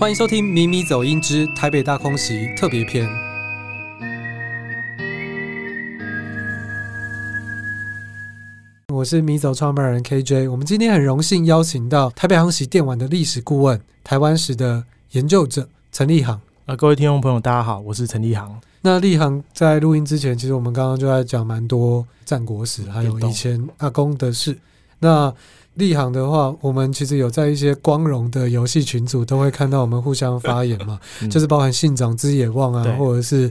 欢迎收听《咪咪走音之台北大空袭特别篇》。我是米走创办人 KJ，我们今天很荣幸邀请到台北航袭电玩的历史顾问、台湾史的研究者陈立航。啊，各位听众朋友，大家好，我是陈立航。那立航在录音之前，其实我们刚刚就在讲蛮多战国史，还有以前阿公的事。那立行的话，我们其实有在一些光荣的游戏群组都会看到我们互相发言嘛，嗯、就是包含信长之野望啊，或者是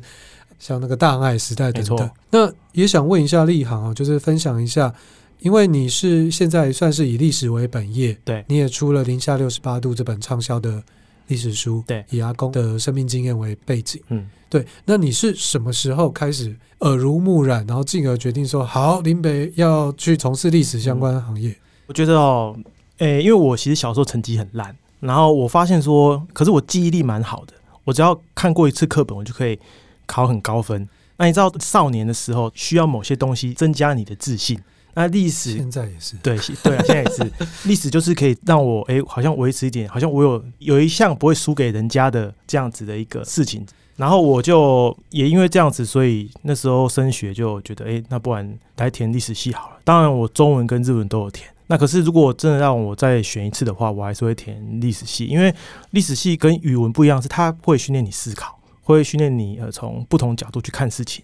像那个大爱时代等等。那也想问一下立行啊，就是分享一下。因为你是现在算是以历史为本业，对，你也出了《零下六十八度》这本畅销的历史书，对，以阿公的生命经验为背景，嗯，对。那你是什么时候开始耳濡目染，然后进而决定说好林北要去从事历史相关行业？我觉得哦，诶、欸，因为我其实小时候成绩很烂，然后我发现说，可是我记忆力蛮好的，我只要看过一次课本，我就可以考很高分。那你知道少年的时候需要某些东西增加你的自信。那历史现在也是对对啊，现在也是 历史，就是可以让我哎、欸，好像维持一点，好像我有有一项不会输给人家的这样子的一个事情。然后我就也因为这样子，所以那时候升学就觉得哎、欸，那不然来填历史系好了。当然我中文跟日文都有填。那可是如果真的让我再选一次的话，我还是会填历史系，因为历史系跟语文不一样，是它会训练你思考，会训练你呃从不同角度去看事情，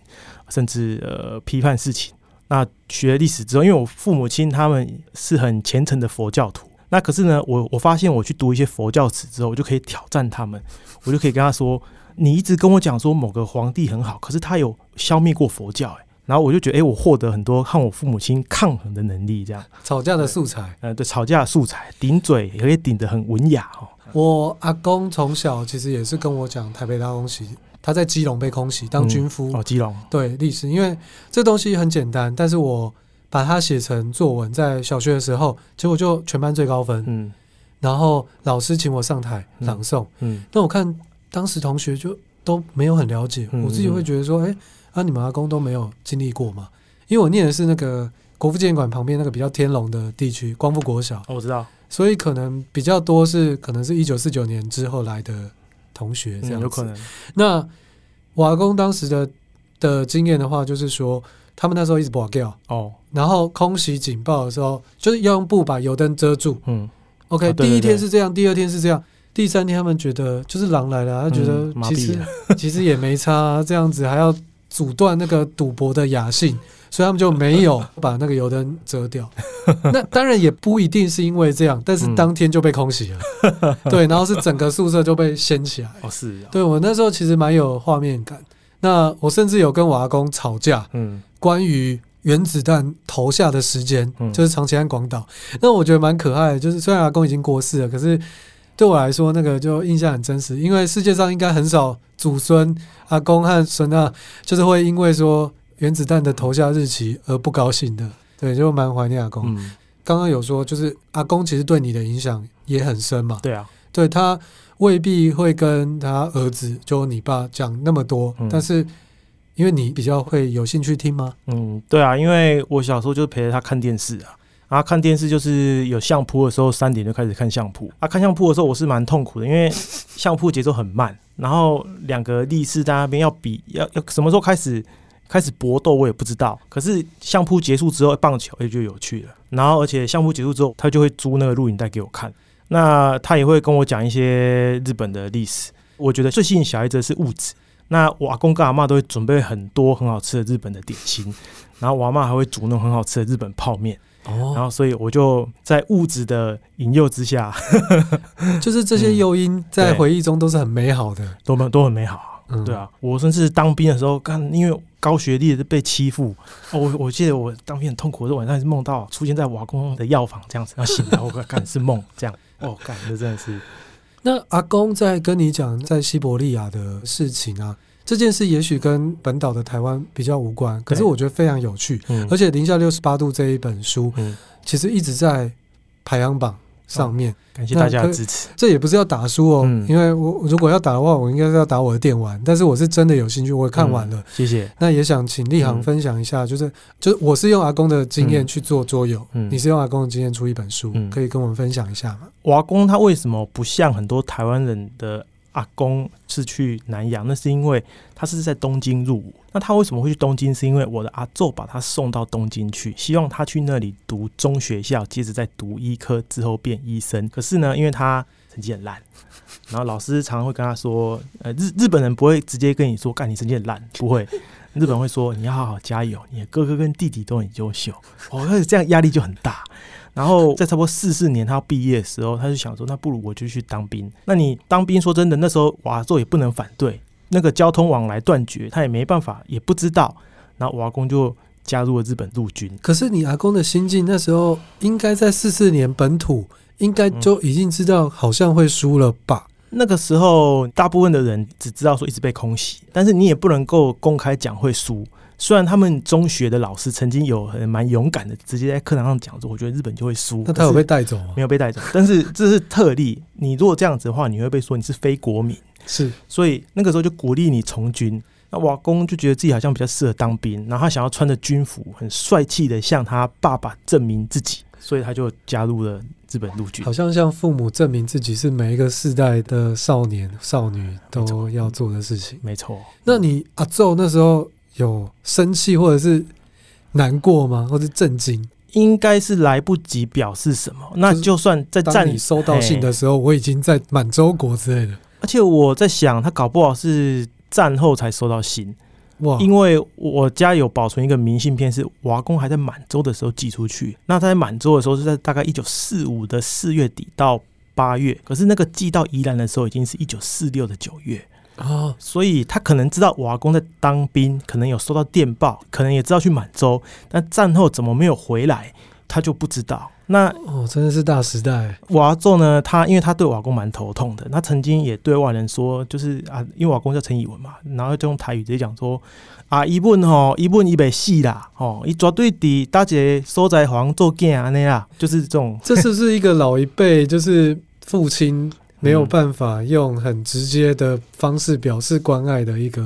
甚至呃批判事情。那学历史之后，因为我父母亲他们是很虔诚的佛教徒，那可是呢，我我发现我去读一些佛教史之后，我就可以挑战他们，我就可以跟他说：“你一直跟我讲说某个皇帝很好，可是他有消灭过佛教。”哎，然后我就觉得，哎，我获得很多和我父母亲抗衡的能力，这样吵架的素材，呃，对，吵架的素材，顶嘴也可以顶得很文雅哦。我阿公从小其实也是跟我讲台北大空袭。他在基隆被空袭当军夫、嗯、哦，基隆对历史，因为这东西很简单，但是我把它写成作文，在小学的时候，结果就全班最高分。嗯，然后老师请我上台朗诵。嗯，那我看当时同学就都没有很了解，嗯、我自己会觉得说，哎、欸，啊，你们阿公都没有经历过吗？因为我念的是那个国父纪念馆旁边那个比较天龙的地区，光复国小。哦，我知道，所以可能比较多是可能是一九四九年之后来的。同学这样、嗯、有可能。那我阿公当时的的经验的话，就是说他们那时候一直跋筊哦，然后空袭警报的时候，就是要用布把油灯遮住。嗯，OK，、哦、第一天是这样，第二天是这样，第三天他们觉得就是狼来了，他觉得其实、嗯、其实也没差、啊，这样子还要阻断那个赌博的雅兴。所以他们就没有把那个油灯遮掉。那当然也不一定是因为这样，但是当天就被空袭了。对，然后是整个宿舍就被掀起来。哦，是。对，我那时候其实蛮有画面感。那我甚至有跟我阿公吵架，嗯，关于原子弹投下的时间，就是长崎和广岛。那我觉得蛮可爱的，就是虽然阿公已经过世了，可是对我来说那个就印象很真实。因为世界上应该很少祖孙阿公和孙啊，就是会因为说。原子弹的投下日期而不高兴的，对，就蛮怀念阿公。刚刚、嗯、有说，就是阿公其实对你的影响也很深嘛。对啊，对他未必会跟他儿子，就你爸讲那么多，嗯、但是因为你比较会有兴趣听吗？嗯，对啊，因为我小时候就陪着他看电视啊，然后看电视就是有相扑的时候，三点就开始看相扑啊。看相扑的时候，我是蛮痛苦的，因为相扑节奏很慢，然后两个力士在那边要比，要要什么时候开始？开始搏斗，我也不知道。可是相扑结束之后，棒球也就有趣了。然后，而且相扑结束之后，他就会租那个录影带给我看。那他也会跟我讲一些日本的历史。我觉得最吸引小孩子的是物质。那我阿公跟阿嬷都会准备很多很好吃的日本的点心，然后我阿嬷还会煮那种很好吃的日本泡面。哦，然后所以我就在物质的引诱之下，就是这些诱因在回忆中都是很美好的，都很都很美好。嗯，对啊，我甚至当兵的时候，看因为高学历的被欺负，哦，我我记得我当兵很痛苦，我晚上是梦到出现在瓦工的药房这样子，然后醒来我看是梦这样，哦，感觉真的是。那阿公在跟你讲在西伯利亚的事情啊，这件事也许跟本岛的台湾比较无关，可是我觉得非常有趣，嗯，而且零下六十八度这一本书，嗯，其实一直在排行榜上面。感谢大家的支持。这也不是要打书哦，嗯、因为我如果要打的话，我应该是要打我的电玩。但是我是真的有兴趣，我也看完了。嗯、谢谢。那也想请立航分享一下，就是、嗯、就是我是用阿公的经验去做桌游，嗯、你是用阿公的经验出一本书，嗯、可以跟我们分享一下吗？我阿公他为什么不像很多台湾人的？阿公是去南洋，那是因为他是在东京入伍。那他为什么会去东京？是因为我的阿祖把他送到东京去，希望他去那里读中学校，接着再读医科，之后变医生。可是呢，因为他成绩很烂，然后老师常常会跟他说：“呃，日日本人不会直接跟你说，干你成绩很烂，不会。日本人会说你要好好加油，你的哥哥跟弟弟都很优秀。”哦，那这样压力就很大。然后在差不多四四年他要毕业的时候，他就想说，那不如我就去当兵。那你当兵，说真的，那时候瓦座也不能反对，那个交通往来断绝，他也没办法，也不知道。然后我阿公就加入了日本陆军。可是你阿公的心境那时候，应该在四四年本土，应该就已经知道好像会输了吧？嗯，那个时候，大部分的人只知道说一直被空袭，但是你也不能够公开讲会输。虽然他们中学的老师曾经有很蛮勇敢的，直接在课堂上讲说，我觉得日本就会输。那他有被带走吗？没有被带走，但是这是特例。你如果这样子的话，你会被说你是非国民。是，所以那个时候就鼓励你从军。那瓦工就觉得自己好像比较适合当兵，然后他想要穿着军服，很帅气的向他爸爸证明自己，所以他就加入了日本陆军。好像向父母证明自己是每一个世代的少年少女都要做的事情。没错。那你阿祖那时候？有生气或者是难过吗？或者震惊？应该是来不及表示什么。那就算在站里收到信的时候，我已经在满洲国之类的。而且我在想，他搞不好是战后才收到信哇！因为我家有保存一个明信片，是我阿公还在满洲的时候寄出去。那他在满洲的时候是在大概一九四五的四月底到八月，可是那个寄到宜兰的时候已经是一九四六的九月。哦，所以他可能知道我阿公在当兵，可能有收到电报，可能也知道去满洲，但战后怎么没有回来，他就不知道。那哦，真的是大时代。我阿祖呢，他因为他对我阿公蛮头痛的，他曾经也对外人说，就是啊，因为我阿公叫陈以文嘛，然后就用台语直接讲说啊，伊文吼，伊本伊被死啦，吼，伊绝对的大姐所在房做囝安尼啦，就是这种。这是不是一个老一辈，就是父亲？没有办法用很直接的方式表示关爱的一个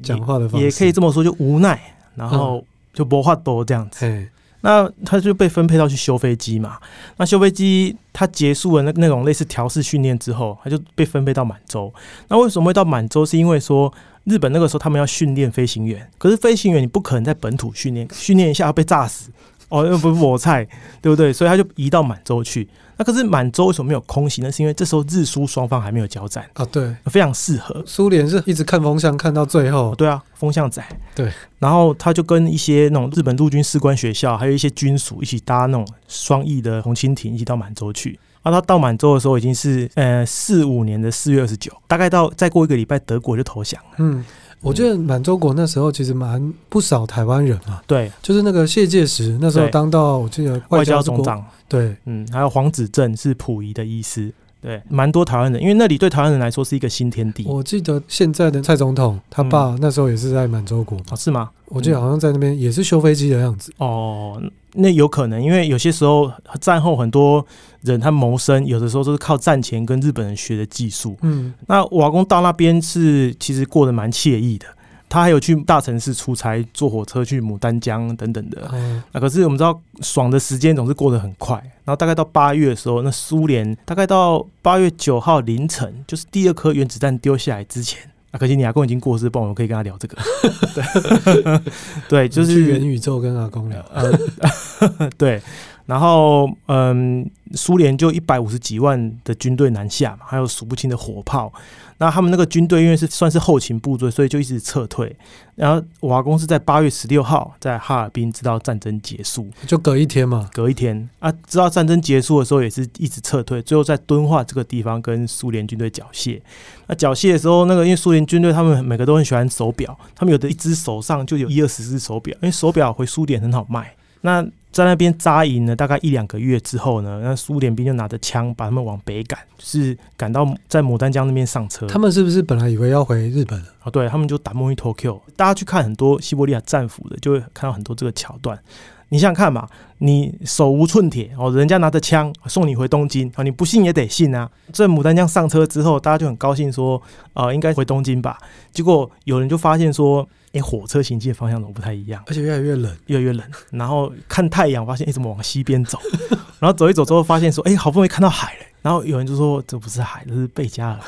讲话的方式，也可以这么说，就无奈，然后就不话多这样子。嗯、那他就被分配到去修飞机嘛。那修飞机他结束了那那种类似调试训练之后，他就被分配到满洲。那为什么会到满洲？是因为说日本那个时候他们要训练飞行员，可是飞行员你不可能在本土训练，训练一下要被炸死。哦，又不是我菜，对不对？所以他就移到满洲去。那可是满洲为什么没有空袭呢？是因为这时候日苏双方还没有交战啊，对，非常适合。苏联是一直看风向看到最后，对啊，风向仔。对，然后他就跟一些那种日本陆军士官学校，还有一些军属一起搭那种双翼的红蜻蜓，一起到满洲去。啊，他到满洲的时候已经是呃四五年的四月二十九，大概到再过一个礼拜，德国就投降了。嗯。我觉得满洲国那时候其实蛮不少台湾人啊，对，就是那个谢介石那时候当到我记得外交总长，对，嗯，还有黄子正是溥仪的医师，对，蛮多台湾人，因为那里对台湾人来说是一个新天地。我记得现在的蔡总统他爸那时候也是在满洲国，哦，是吗？我记得好像在那边也是修飞机的样子。哦，那有可能，因为有些时候战后很多。人他谋生，有的时候都是靠战前跟日本人学的技术。嗯，那我阿公到那边是其实过得蛮惬意的。他还有去大城市出差，坐火车去牡丹江等等的。嗯，那可是我们知道，爽的时间总是过得很快。然后大概到八月的时候，那苏联大概到八月九号凌晨，就是第二颗原子弹丢下来之前。啊，可惜你阿公已经过世，不然我们可以跟他聊这个。对，对，就是去元宇宙跟阿公聊。呃，对。然后，嗯，苏联就一百五十几万的军队南下嘛，还有数不清的火炮。那他们那个军队因为是算是后勤部队，所以就一直撤退。然后瓦工是在八月十六号在哈尔滨知道战争结束，就隔一天嘛，隔一天啊，知道战争结束的时候也是一直撤退，最后在敦化这个地方跟苏联军队缴械。那缴械的时候，那个因为苏联军队他们每个都很喜欢手表，他们有的一只手上就有一二十只手表，因为手表回苏联很好卖。那在那边扎营了大概一两个月之后呢，那苏联兵就拿着枪把他们往北赶，就是赶到在牡丹江那边上车。他们是不是本来以为要回日本了？哦，对，他们就打 Monitor 大家去看很多西伯利亚战俘的，就会看到很多这个桥段。你想想看嘛，你手无寸铁哦，人家拿着枪送你回东京啊，你不信也得信啊。这牡丹江上车之后，大家就很高兴说，呃，应该回东京吧。结果有人就发现说，哎、欸，火车行进的方向怎么不太一样？而且越来越冷，越来越冷。然后看太阳，发现哎、欸，怎么往西边走？然后走一走之后，发现说，哎、欸，好不容易看到海了。然后有人就说，这不是海，这是贝加尔。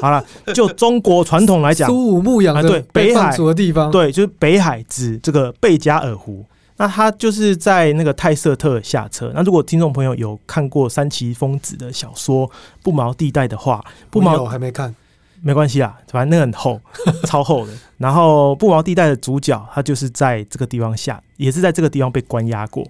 好了，就中国传统来讲，苏武牧羊的北海的地方，对，就是北海指这个贝加尔湖。那他就是在那个泰瑟特下车。那如果听众朋友有看过三崎丰子的小说《不毛地带》的话，不毛我还没看，没关系啦，反正那个很厚，超厚的。然后《不毛地带》的主角他就是在这个地方下，也是在这个地方被关押过。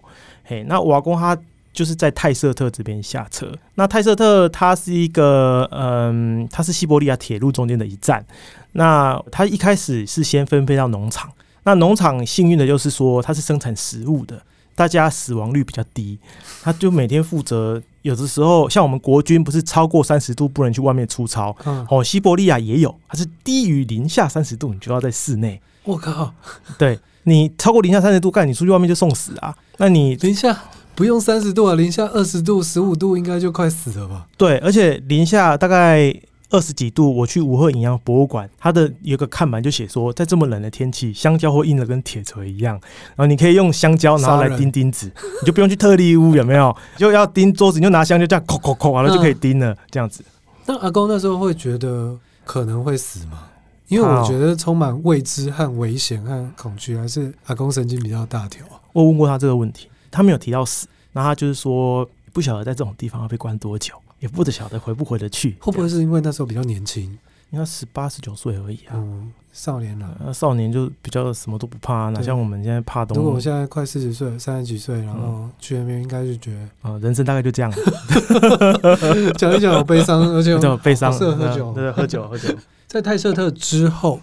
嘿，那瓦工他就是在泰瑟特这边下车。那泰瑟特它是一个，嗯，它是西伯利亚铁路中间的一站。那他一开始是先分配到农场。那农场幸运的就是说，它是生产食物的，大家死亡率比较低。他就每天负责，有的时候像我们国军不是超过三十度不能去外面出操，嗯、哦，西伯利亚也有，它是低于零下三十度，你就要在室内。我靠，对，你超过零下三十度，干你出去外面就送死啊！那你零下不用三十度啊，零下二十度、十五度应该就快死了吧？对，而且零下大概。二十几度，我去武贺营养博物馆，它的有个看板就写说，在这么冷的天气，香蕉会硬的跟铁锤一样。然后你可以用香蕉，然后来钉钉子，你就不用去特例屋，有没有？就要钉桌子，你就拿香蕉这样，扣扣扣，完了就可以钉了，这样子。那阿公那时候会觉得可能会死吗？因为我觉得充满未知和危险和恐惧，还是阿公神经比较大条。我问过他这个问题，他没有提到死，那他就是说不晓得在这种地方要被关多久。也不得晓得回不回得去，会不会是因为那时候比较年轻，应该十八十九岁而已啊，嗯，少年了，呃，少年就比较什么都不怕，哪像我们现在怕东西。如果我现在快四十岁，三十几岁，然后去那边应该就觉得，啊、嗯，人生大概就这样，讲一讲好悲伤，而且这么悲伤，适合喝酒，对，喝酒喝酒。在泰瑟特之后，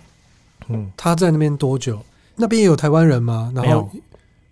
嗯，他在那边多久？那边也有台湾人吗？然后没有，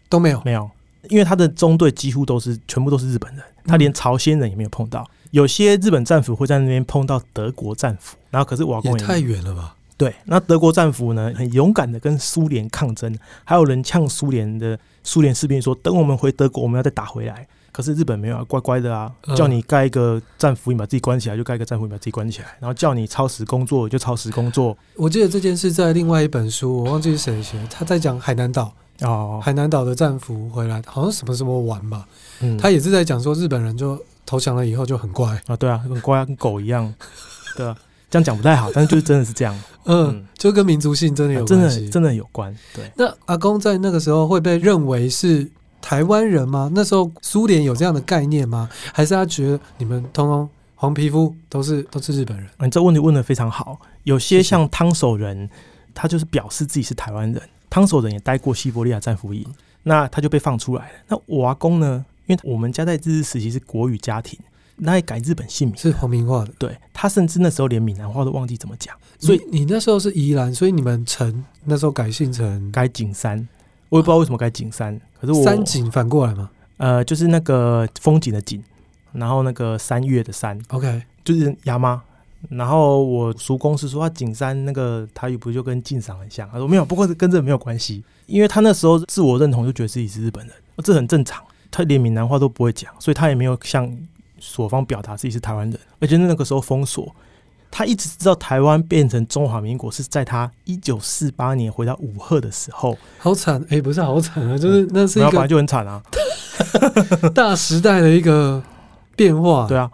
都没有，没有，因为他的中队几乎都是全部都是日本人，他连朝鲜人也没有碰到。有些日本战俘会在那边碰到德国战俘，然后可是瓦工也，也太远了吧？对，那德国战俘呢，很勇敢的跟苏联抗争，还有人呛苏联的苏联士兵说：“等我们回德国，我们要再打回来。”可是日本没有啊，乖乖的啊，叫你盖一个战俘营把自己关起来，就盖一个战俘营把自己关起来，然后叫你超时工作就超时工作。我记得这件事在另外一本书，我忘记是谁写，他在讲海南岛哦，海南岛的战俘回来，好像什么什么玩吧，嗯，他也是在讲说日本人就。投降了以后就很乖啊，对啊，很乖啊，跟狗一样，对啊，这样讲不太好，但是就是真的是这样，嗯，嗯，就跟民族性真的有真的真的有关。对，那阿公在那个时候会被认为是台湾人吗？那时候苏联有这样的概念吗？还是他觉得你们通通黄皮肤都是都是日本人？嗯这问题问的非常好。有些像汤守仁，他就是表示自己是台湾人。汤守仁也待过西伯利亚战俘营，那他就被放出来了。那我阿公呢？因为我们家在日治时期是国语家庭，那也改日本姓名是皇民化的。对，他甚至那时候连闽南话都忘记怎么讲，所以你那时候是宜兰，所以你们城那时候改姓成改景山，我也不知道为什么改景山，可是我山景反过来嘛？呃，就是那个风景的景，然后那个三月的山，OK，就是牙妈。然后我叔公是说，他景山那个台语不就跟晋赏很像？他说没有，不过跟这没有关系，因为他那时候自我认同就觉得自己是日本人，这很正常。他连闽南话都不会讲，所以他也没有向所方表达自己是台湾人。而且那个时候封锁，他一直知道台湾变成中华民国是在他一九四八年回到武赫的时候。好惨，哎，不是好惨啊，就是那是一个，然后本来就很惨啊，大时代的一个变化。对啊，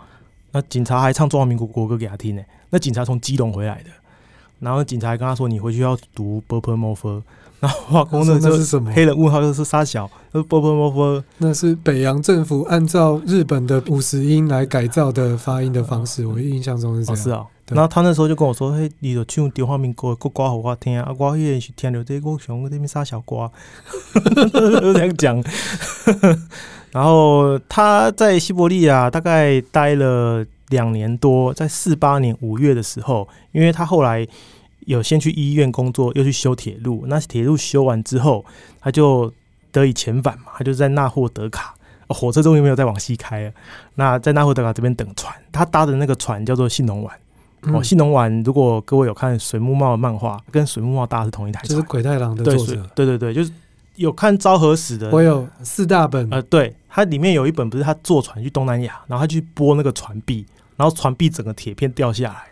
那警察还唱中华民国国歌给他听呢。那警察从基隆回来的，然后警察还跟他说：“你回去要读《Purple Moth》。”然后化工的那是什么？黑人问号就是杀小，那是波波波波，那是北洋政府按照日本的五十音来改造的发音的方式。我印象中是这样。哦、是啊，然后他那时候就跟我说：“嘿，你就唱中华民国国歌给我听啊！我也是听到这个熊那边杀小瓜。”这样讲。然后他在西伯利亚大概待了两年多，在四八年五月的时候，因为他后来。有先去医院工作，又去修铁路。那铁路修完之后，他就得以遣返嘛，他就在纳霍德卡，哦、火车终于没有再往西开了。那在纳霍德卡这边等船，他搭的那个船叫做信浓丸。嗯、哦，信浓丸，如果各位有看水木茂的漫画，跟水木茂搭的是同一台船，就是鬼太郎的作者。对对对，就是有看昭和史的，我有四大本。呃，对，它里面有一本不是他坐船去东南亚，然后他去拨那个船壁，然后船壁整个铁片掉下来，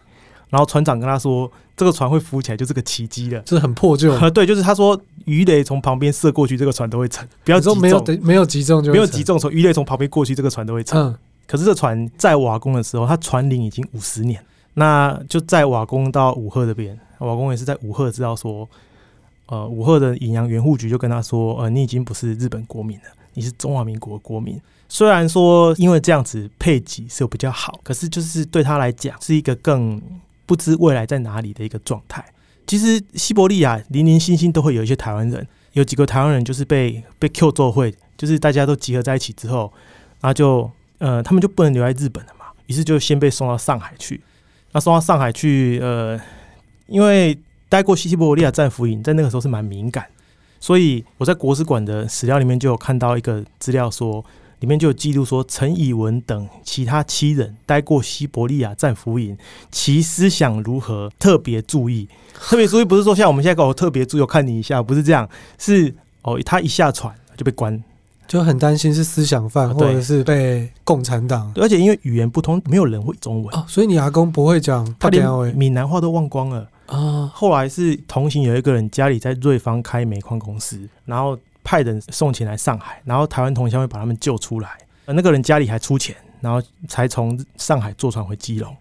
然后船长跟他说，这个船会浮起来就是个奇迹了，就是很破旧。呃，对，就是他说鱼雷从旁边射过去，这个船都会沉。不要说没有没有击中就没有击中，从鱼雷从旁边过去，这个船都会沉。嗯，可是这船在瓦工的时候，它船龄已经五十年。那就在瓦工到武赫这边，瓦工也是在武赫知道说，呃，武赫的引洋援护局就跟他说，呃，你已经不是日本国民了，你是中华民国国民。虽然说因为这样子配给是有比较好，可是就是对他来讲是一个更不知未来在哪里的一个状态。其实西伯利亚零零星星都会有一些台湾人，有几个台湾人就是被被 Q 做会，就是大家都集合在一起之后，然后就呃，他们就不能留在日本了嘛，于是就先被送到上海去。那送到上海去，呃，因为待过西西伯利亚战俘营，在那个时候是蛮敏感，所以我在国史馆的史料里面就有看到一个资料说，里面就有记录说，陈以文等其他七人待过西伯利亚战俘营，其思想如何？特别注意，特别注意不是说像我们现在搞特别注意，我看你一下，不是这样，是哦，他一下船就被关。就很担心是思想犯，或者是被共产党。而且因为语言不通，没有人会中文，哦，所以你阿公不会讲，他连闽南话都忘光了啊。后来是同行有一个人家里在瑞芳开煤矿公司，然后派人送钱来上海，然后台湾同乡会把他们救出来。那个人家里还出钱，然后才从上海坐船回基隆。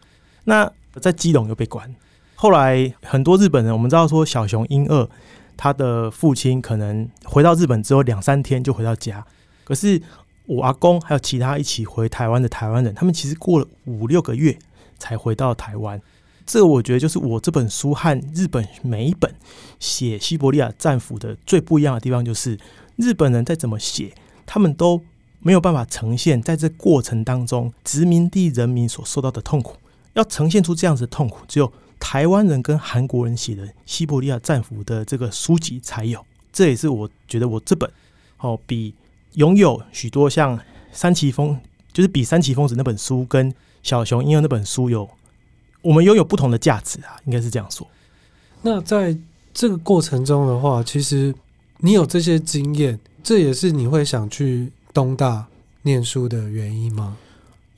那在基隆又被关。后来很多日本人，我们知道说小熊英二，他的父亲可能回到日本之后两三天就回到家。可是我阿公还有其他一起回台湾的台湾人，他们其实过了五六个月才回到台湾。这我觉得就是我这本书和日本每一本写西伯利亚战俘的最不一样的地方，就是日本人再怎么写，他们都没有办法呈现在这过程当中殖民地人民所受到的痛苦。要呈现出这样子的痛苦，只有台湾人跟韩国人写的西伯利亚战俘的这个书籍才有。这也是我觉得我这本哦比。拥有许多像三崎丰，就是比三崎丰子那本书跟小熊英二那本书有，我们拥有不同的价值啊，应该是这样说。那在这个过程中的话，其实你有这些经验，这也是你会想去东大念书的原因吗？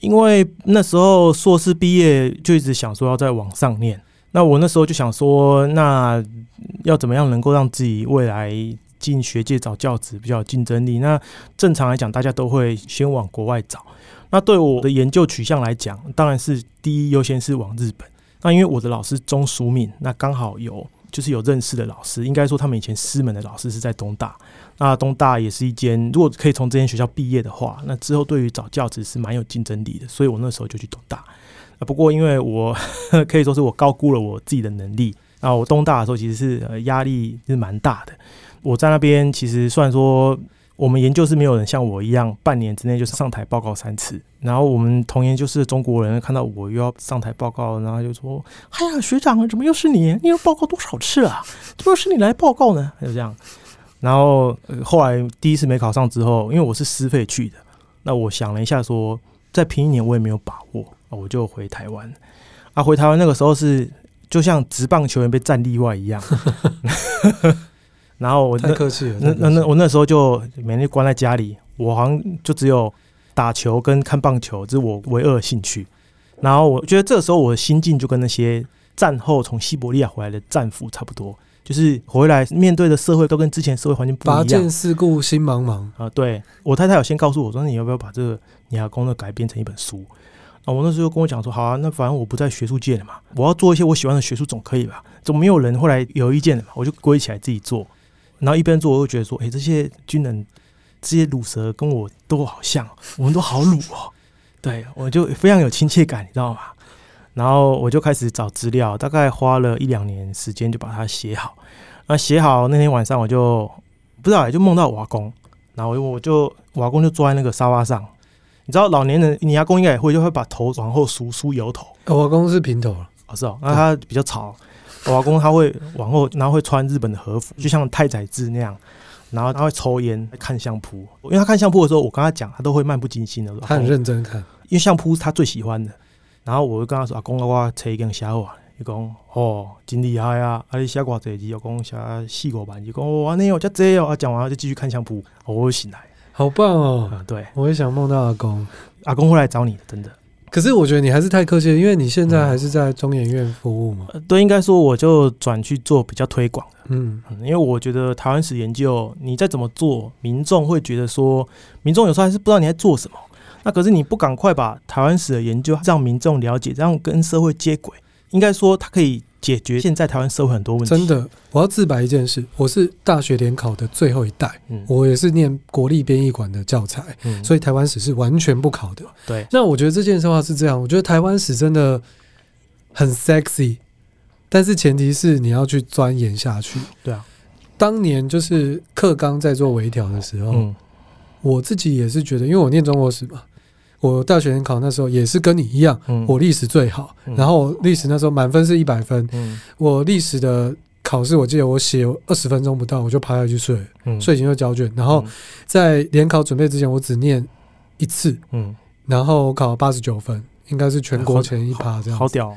因为那时候硕士毕业就一直想说要再往上念，那我那时候就想说，那要怎么样能够让自己未来。进学界找教职比较有竞争力。那正常来讲，大家都会先往国外找。那对我的研究取向来讲，当然是第一优先是往日本。那因为我的老师中书命，那刚好有就是有认识的老师，应该说他们以前师门的老师是在东大。那东大也是一间，如果可以从这间学校毕业的话，那之后对于找教职是蛮有竞争力的。所以我那时候就去东大。不过因为我 可以说是我高估了我自己的能力。那我东大的时候其实是压力是蛮大的。我在那边，其实虽然说我们研究是没有人像我一样半年之内就是上台报告三次，然后我们同研究室中国人看到我又要上台报告，然后就说：“哎呀，学长，怎么又是你？你要报告多少次啊？怎么又是你来报告呢？”就这样。然后后来第一次没考上之后，因为我是师费去的，那我想了一下，说再拼一年我也没有把握，我就回台湾。啊，回台湾那个时候是就像职棒球员被战例外一样。然后我太客气了，那那那我那时候就每天关在家里，我好像就只有打球跟看棒球，这是我唯二的兴趣。然后我觉得这个时候我的心境就跟那些战后从西伯利亚回来的战俘差不多，就是回来面对的社会都跟之前社会环境不一样。拔剑四顾心茫茫啊！对，我太太有先告诉我说，你要不要把这个你阿公的改编成一本书？啊，我那时候跟我讲说，好啊，那反正我不在学术界了嘛，我要做一些我喜欢的学术总可以吧？总没有人后来有意见的嘛，我就归起来自己做。然后一边做，我会觉得说：“哎，这些军人，这些卤蛇跟我都好像，我们都好卤哦。”对，我就非常有亲切感，你知道吗？然后我就开始找资料，大概花了一两年时间就把它写好。那写好那天晚上，我就不知道，就梦到我阿公。然后我就我阿公就坐在那个沙发上，你知道老年人，你阿公应该也会，就会把头往后梳梳油头。我阿公是平头了，哦，是哦，那他比较吵。我阿公他会往后，然后会穿日本的和服，就像太宰治那样。然后他会抽烟、看相扑。因为他看相扑的时候，我跟他讲，他都会漫不经心的说，他很认真看，因为相扑是他最喜欢的。然后我就跟他说：“阿公，我吹一根小话。”伊讲：“哦，真厉害啊！啊，你写偌济字？又讲写四五万。伊讲：“哦，安尼哦，遮济哦。”啊，讲完就继续看相扑。我醒来，好棒哦！嗯，对，我也想梦到阿公，阿公会来找你的，真的。可是我觉得你还是太客气了，因为你现在还是在中研院服务嘛。嗯、对，应该说我就转去做比较推广的。嗯，因为我觉得台湾史研究，你再怎么做，民众会觉得说，民众有时候还是不知道你在做什么。那可是你不赶快把台湾史的研究让民众了解，让跟社会接轨，应该说它可以。解决现在台湾社会很多问题。真的，我要自白一件事，我是大学联考的最后一代，嗯，我也是念国立编译馆的教材，嗯，所以台湾史是完全不考的。对，那我觉得这件事话是这样，我觉得台湾史真的很 sexy，但是前提是你要去钻研下去。对啊，当年就是课纲在做微调的时候，嗯，我自己也是觉得，因为我念中国史嘛。我大学联考那时候也是跟你一样，嗯、我历史最好，嗯、然后历史那时候满分是一百分，嗯、我历史的考试我记得我写二十分钟不到我就趴下去睡，嗯、睡醒就交卷，然后在联考准备之前我只念一次，嗯、然后我考了八十九分，应该是全国前一趴这样，好屌！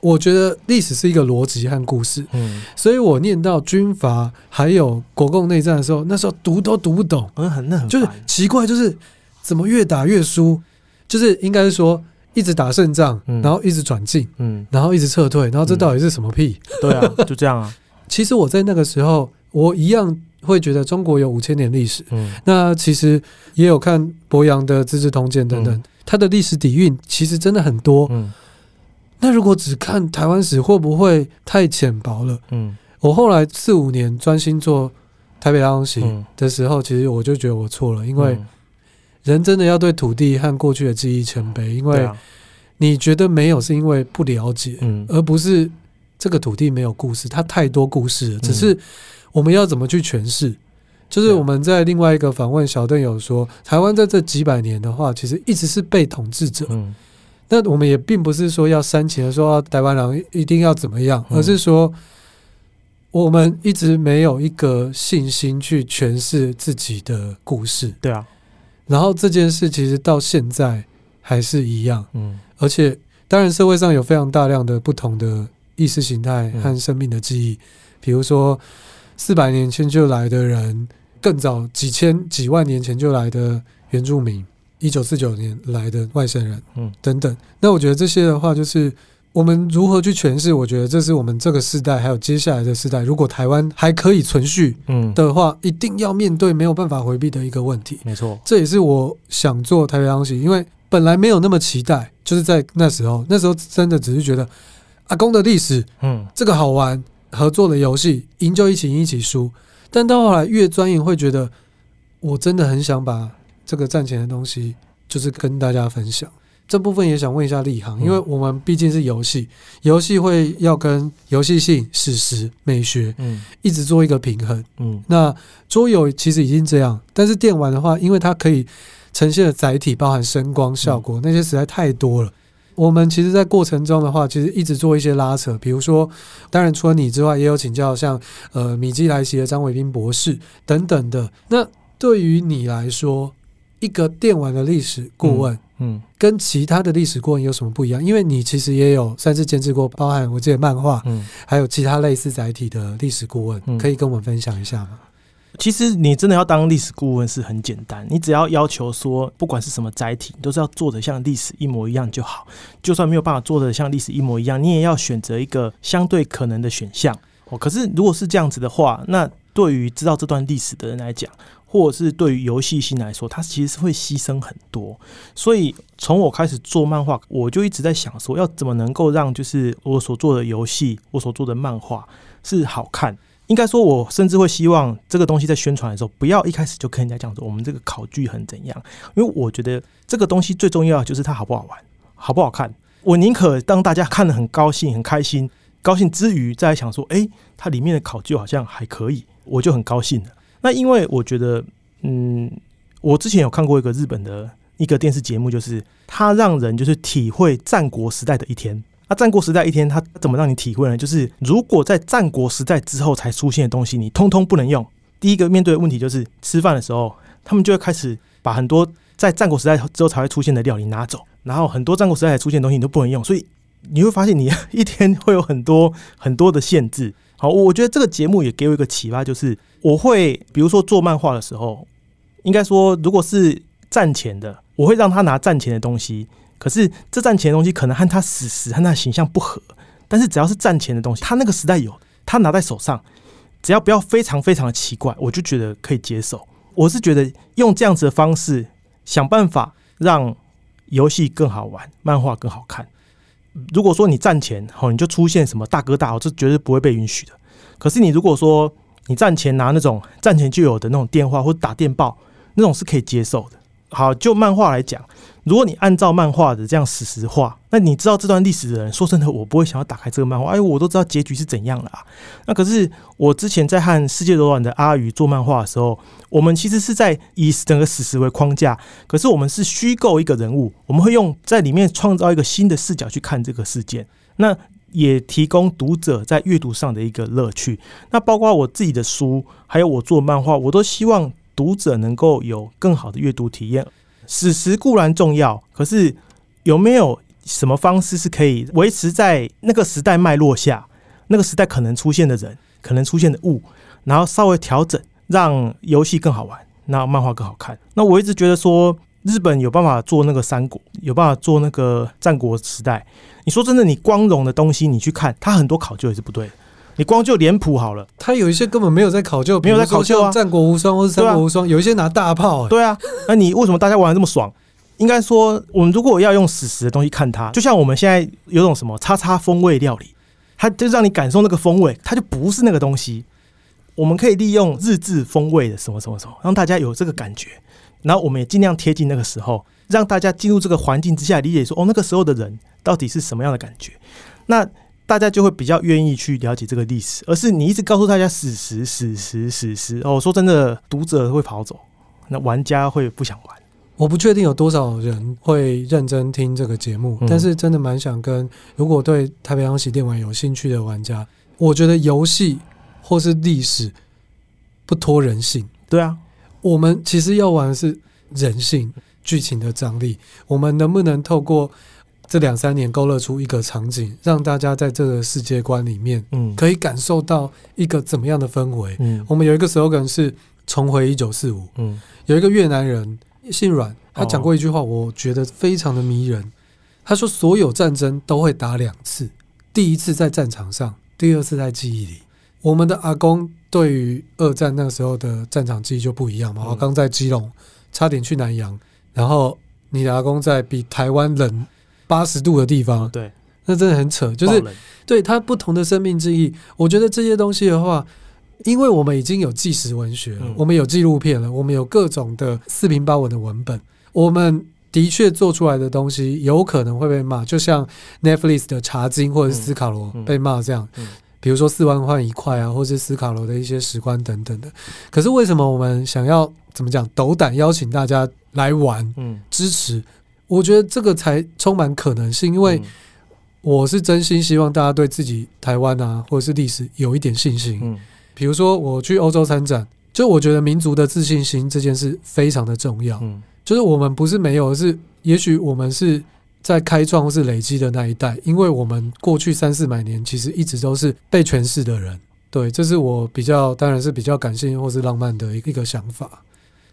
我觉得历史是一个逻辑和故事，嗯、所以我念到军阀还有国共内战的时候，那时候读都读不懂，嗯，很那很就是奇怪，就是怎么越打越输。就是应该是说，一直打胜仗，然后一直转进，嗯然后一直撤退，然后这到底是什么屁？对啊，就这样啊。其实我在那个时候，我一样会觉得中国有五千年历史。嗯那其实也有看博洋的《资治通鉴》等等，它的历史底蕴其实真的很多。嗯那如果只看台湾史，会不会太浅薄了？嗯我后来四五年专心做台北大空袭的时候，其实我就觉得我错了，因为。人真的要对土地和过去的记忆谦卑，因为你觉得没有，是因为不了解，而不是这个土地没有故事，它太多故事了。只是我们要怎么去诠释？就是我们在另外一个访问小邓有说，台湾在这几百年的话，其实一直是被统治者。那我们也并不是说要煽情的说台湾人一定要怎么样，而是说我们一直没有一个信心去诠释自己的故事。对啊。然后这件事其实到现在还是一样，嗯，而且当然社会上有非常大量的不同的意识形态和生命的记忆，比如说四百年前就来的人，更早几千几万年前就来的原住民，一九四九年来的外省人，嗯，等等。那我觉得这些的话就是。我们如何去诠释？我觉得这是我们这个时代，还有接下来的时代，如果台湾还可以存续，嗯的话，一定要面对没有办法回避的一个问题。没错，这也是我想做台北大空袭，因为本来没有那么期待，就是在那时候，那时候真的只是觉得阿公的历史，嗯，这个好玩，合作的游戏，赢就一起赢，一起输。但到后来越钻研，会觉得我真的很想把这个赚钱的东西，就是跟大家分享。这部分也想问一下立航，因为我们毕竟是游戏，游戏会要跟游戏性、史实、美学，嗯，一直做一个平衡，嗯。那桌游其实已经这样，但是电玩的话，因为它可以呈现的载体包含声光效果，那些实在太多了。我们其实，在过程中的话，其实一直做一些拉扯，比如说，当然除了你之外，也有请教像呃米基来袭的张伟斌博士等等的。那对于你来说，一个电玩的历史顾问，嗯。嗯，跟其他的历史顾问有什么不一样？因为你其实也有算是监制过，包含我记得漫画，嗯，还有其他类似载体的历史顾问，嗯，可以跟我们分享一下吗？其实你真的要当历史顾问是很简单，你只要要求说，不管是什么载体，都是要做的像历史一模一样就好。就算没有办法做的像历史一模一样，你也要选择一个相对可能的选项。哦，可是如果是这样子的话，那对于知道这段历史的人来讲，或者是对于游戏性来说，它其实是会牺牲很多。所以从我开始做漫画，我就一直在想说，要怎么能够让就是我所做的游戏，我所做的漫画是好看。应该说，我甚至会希望这个东西在宣传的时候，不要一开始就跟人家讲说我们这个考据很怎样，因为我觉得这个东西最重要的就是它好不好玩，好不好看。我宁可让大家看得很高兴、很开心，高兴之余再想说，诶，它里面的考据好像还可以，我就很高兴了。那因为我觉得，嗯，我之前有看过一个日本的一个电视节目，就是它让人就是体会战国时代的一天。那战国时代一天，它怎么让你体会呢？就是如果在战国时代之后才出现的东西，你通通不能用，第一个面对的问题就是吃饭的时候，他们就会开始把很多在战国时代之后才会出现的料理拿走，然后很多战国时代才出现的东西你都不能用，所以你会发现你 一天会有很多很多的限制。好，我觉得这个节目也给我一个启发，就是我会比如说做漫画的时候，应该说如果是战前的，我会让他拿战前的东西，可是这战前的东西可能和他史实和他形象不合，但是只要是战前的东西，他那个时代有，他拿在手上。只要不要非常非常的奇怪，我就觉得可以接受。我是觉得用这样子的方式想办法让游戏更好玩，漫画更好看。如果说你战前好，你就出现什么大哥大，我这绝对不会被允许的。可是你如果说你战前拿那种战前就有的那种电话或者打电报，那种是可以接受的。好，就漫画来讲。如果你按照漫画的这样史实画，那你知道这段历史的人，说真的，我不会想要打开这个漫画。哎，我都知道结局是怎样了啊。那可是我之前在和世界柔软的阿鱼做漫画的时候，我们其实是在以整个史实为框架，可是我们是虚构一个人物，我们会用在里面创造一个新的视角去看这个事件，那也提供读者在阅读上的一个乐趣。那包括我自己的书，还有我做漫画，我都希望读者能够有更好的阅读体验。史实固然重要，可是有没有什么方式是可以维持在那个时代脉络下，那个时代可能出现的人，可能出现的物，然后稍微调整，让游戏更好玩，那漫画更好看。那我一直觉得说，日本有办法做那个三国，有办法做那个战国时代。你说真的，你光荣的东西，你去看，它很多考究也是不对的。你光就脸谱好了，他有一些根本没有在考究，没有在考究啊。战国无双或是三国无双，有一些拿大炮、欸。对啊，那你为什么大家玩的这么爽？应该说，我们如果要用史实的东西看它，就像我们现在有种什么叉叉风味料理，它就让你感受那个风味，它就不是那个东西。我们可以利用日志风味的什么什么什么，让大家有这个感觉，然后我们也尽量贴近那个时候，让大家进入这个环境之下，理解说，哦，那个时候的人到底是什么样的感觉。那。大家就会比较愿意去了解这个历史，而是你一直告诉大家史实、史实、史实。哦，说真的，读者会跑走，那玩家会不想玩。我不确定有多少人会认真听这个节目，嗯、但是真的蛮想跟如果对太平洋洗电玩有兴趣的玩家，我觉得游戏或是历史不脱人性。对啊，我们其实要玩的是人性、剧情的张力。我们能不能透过这两三年勾勒出一个场景，让大家在这个世界观里面，嗯，可以感受到一个怎么样的氛围。嗯，我们有一个 slogan 是“重回一九四五”。嗯，有一个越南人姓阮，他讲过一句话，我觉得非常的迷人。他说：“所有战争都会打两次，第一次在战场上，第二次在记忆里。”我们的阿公对于二战那个时候的战场记忆就不一样嘛。我刚在基隆差点去南洋，然后你的阿公在比台湾冷。八十度的地方，对，那真的很扯，就是对他不同的生命记忆。我觉得这些东西的话，因为我们已经有纪实文学了，我们有纪录片了，我们有各种的四平八稳的文本，我们的确做出来的东西有可能会被骂，就像 Netflix 的《茶金》或者是《斯卡罗》被骂这样。比如说四万换一块啊，或是斯卡罗的一些石棺等等的。可是为什么我们想要怎么讲，斗胆邀请大家来玩，嗯支持？我觉得这个才充满可能性，因为我是真心希望大家对自己台湾啊，或者是历史有一点信心。嗯，比如说我去欧洲参展，就我觉得民族的自信心这件事非常的重要。嗯，就是我们不是没有，是也许我们是在开创或是累积的那一代，因为我们过去三四百年其实一直都是被诠释的人。对，这是我比较当然是比较感性或是浪漫的一个想法。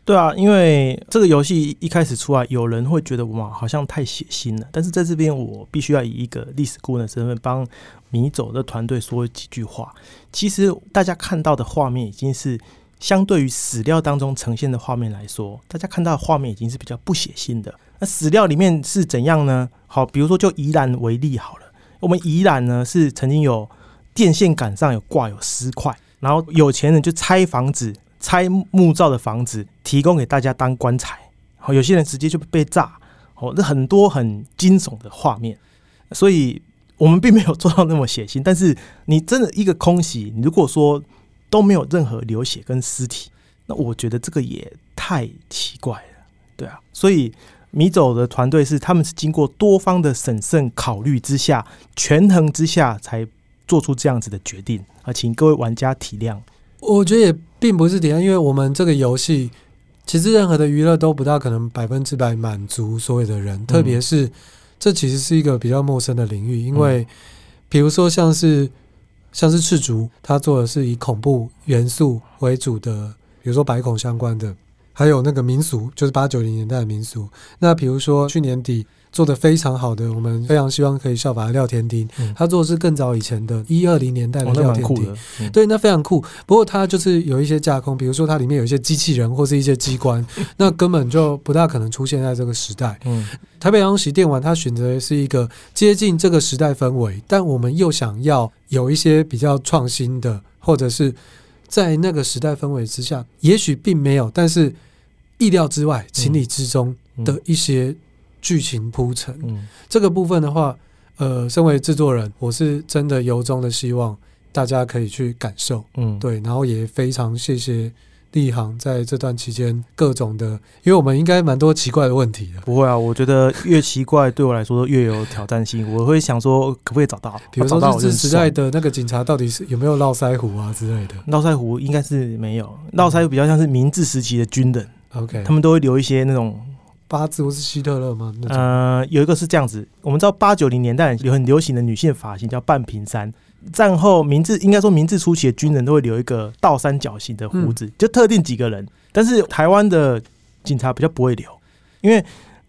对啊，因为这个游戏一开始出来，有人会觉得哇，好像太血腥了。但是在这边，我必须要以一个历史顾问的身份，帮迷走的团队说几句话。其实大家看到的画面，已经是相对于史料当中呈现的画面来说，大家看到的画面已经是比较不血腥的。那史料里面是怎样呢？好，比如说就宜兰为例好了，我们宜兰呢是曾经有电线杆上有挂有尸块，然后有钱人就拆房子。拆木造的房子提供给大家当棺材，好，有些人直接就被炸，哦，这很多很惊悚的画面，所以我们并没有做到那么血腥。但是你真的一个空袭，如果说都没有任何流血跟尸体，那我觉得这个也太奇怪了，对啊。所以迷走的团队是他们是经过多方的审慎考虑之下，权衡之下才做出这样子的决定，啊，请各位玩家体谅。我觉得也并不是体谅，因为我们这个游戏其实任何的娱乐都不大可能百分之百满足所有的人，嗯、特别是这其实是一个比较陌生的领域，因为比如说像是像是赤足，他做的是以恐怖元素为主的，比如说白恐相关的，还有那个民俗，就是八九零年代的民俗。那比如说去年底。做的非常好的，我们非常希望可以效法廖天丁。嗯、他做的是更早以前的一二零年代的廖天丁，哦嗯、对，那非常酷。不过它就是有一些架空，比如说它里面有一些机器人或是一些机关，那根本就不大可能出现在这个时代。嗯、台北阳喜电玩，他选择的是一个接近这个时代氛围，但我们又想要有一些比较创新的，或者是在那个时代氛围之下，也许并没有，但是意料之外、情理之中的一些。剧情铺陈，嗯，这个部分的话，呃，身为制作人，我是真的由衷的希望大家可以去感受，嗯，对，然后也非常谢谢立行在这段期间各种的，因为我们应该蛮多奇怪的问题的，不会啊，我觉得越奇怪对我来说越有挑战性，我会想说可不可以找到，比如说日治时代的那个警察到底是有没有络腮胡啊之类的，络腮胡应该是没有，络腮胡比较像是明治时期的军人，OK，他们都会留一些那种。八字或是希特勒吗？呃，有一个是这样子，我们知道八九零年代有很流行的女性发型叫半平山。战后明治应该说明治初期的军人都会留一个倒三角形的胡子，嗯、就特定几个人。但是台湾的警察比较不会留，因为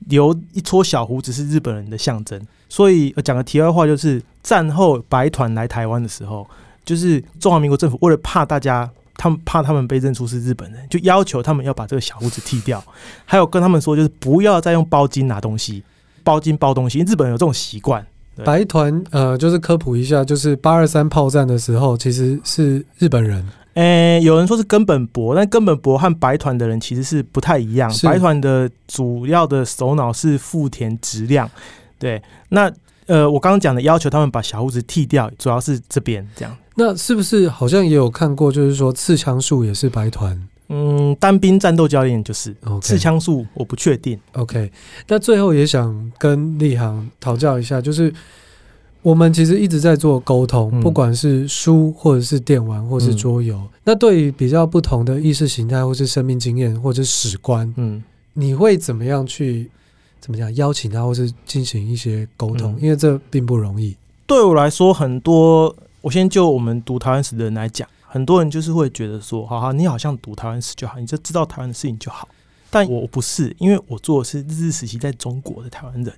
留一撮小胡子是日本人的象征。所以讲个题外话，就是战后白团来台湾的时候，就是中华民国政府为了怕大家。他们怕他们被认出是日本人，就要求他们要把这个小胡子剃掉，还有跟他们说，就是不要再用包巾拿东西，包巾包东西，因为日本人有这种习惯。白团呃，就是科普一下，就是八二三炮战的时候，其实是日本人。诶、欸，有人说是根本博，但根本博和白团的人其实是不太一样。白团的主要的首脑是富田直亮，对，那呃，我刚刚讲的要求他们把小胡子剃掉，主要是这边这样。那是不是好像也有看过？就是说刺枪术也是白团，嗯，单兵战斗教练就是。刺枪术我不确定。OK，那最后也想跟立航讨教一下，就是我们其实一直在做沟通，嗯、不管是书或者是电玩或是桌游。嗯、那对于比较不同的意识形态或是生命经验或者史观，嗯，你会怎么样去怎么讲邀请他，或是进行一些沟通？嗯、因为这并不容易。对我来说，很多。我先就我们读台湾史的人来讲，很多人就是会觉得说，哈哈，你好像读台湾史就好，你就知道台湾的事情就好。但我不是，因为我做的是日治时期在中国的台湾人。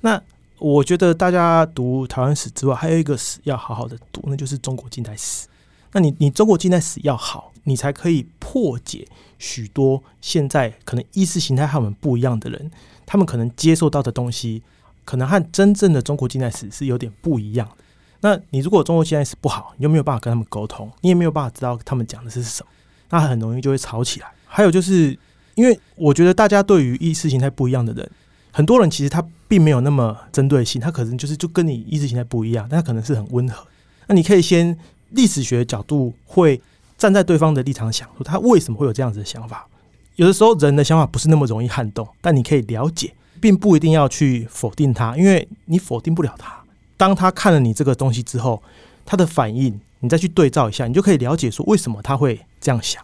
那我觉得大家读台湾史之外，还有一个史要好好的读，那就是中国近代史。那你你中国近代史要好，你才可以破解许多现在可能意识形态和我们不一样的人，他们可能接受到的东西，可能和真正的中国近代史是有点不一样的。那你如果中国现在是不好，你又没有办法跟他们沟通，你也没有办法知道他们讲的是什么，那很容易就会吵起来。还有就是，因为我觉得大家对于意识形态不一样的人，很多人其实他并没有那么针对性，他可能就是就跟你意识形态不一样，但他可能是很温和。那你可以先历史学角度会站在对方的立场想，说他为什么会有这样子的想法。有的时候人的想法不是那么容易撼动，但你可以了解，并不一定要去否定他，因为你否定不了他。当他看了你这个东西之后，他的反应，你再去对照一下，你就可以了解说为什么他会这样想。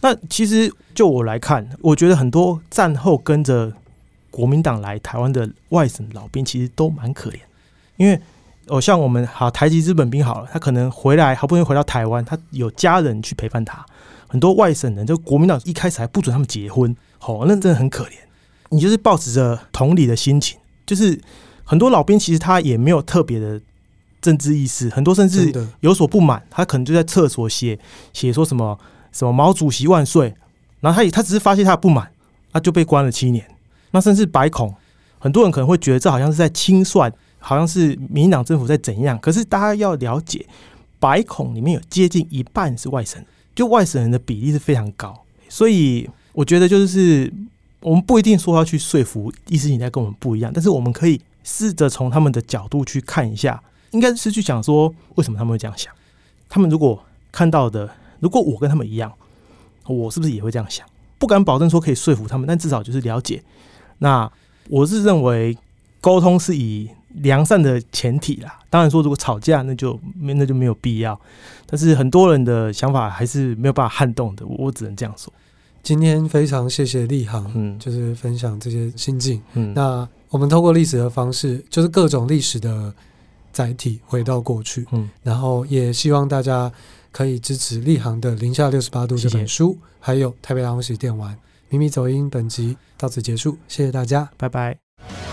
那其实就我来看，我觉得很多战后跟着国民党来台湾的外省老兵，其实都蛮可怜。因为哦，像我们好台籍日本兵好了，他可能回来好不容易回到台湾，他有家人去陪伴他。很多外省人，就国民党一开始还不准他们结婚，哦，那真的很可怜。你就是抱持着同理的心情，就是。很多老兵其实他也没有特别的政治意识，很多甚至有所不满，他可能就在厕所写写说什么什么毛主席万岁，然后他也他只是发泄他的不满，他就被关了七年。那甚至白孔，很多人可能会觉得这好像是在清算，好像是民进党政府在怎样。可是大家要了解，白孔里面有接近一半是外省，就外省人的比例是非常高。所以我觉得就是我们不一定说要去说服意识形态跟我们不一样，但是我们可以。试着从他们的角度去看一下，应该是去想说为什么他们会这样想。他们如果看到的，如果我跟他们一样，我是不是也会这样想？不敢保证说可以说服他们，但至少就是了解。那我是认为沟通是以良善的前提啦。当然说，如果吵架，那就没那就没有必要。但是很多人的想法还是没有办法撼动的，我只能这样说。今天非常谢谢立航，嗯，就是分享这些心境。嗯，那我们透过历史的方式，就是各种历史的载体，回到过去。嗯，然后也希望大家可以支持立行的《零下六十八度》这本书，谢谢还有台北大红喜电玩。迷迷走音，本集到此结束，谢谢大家，拜拜。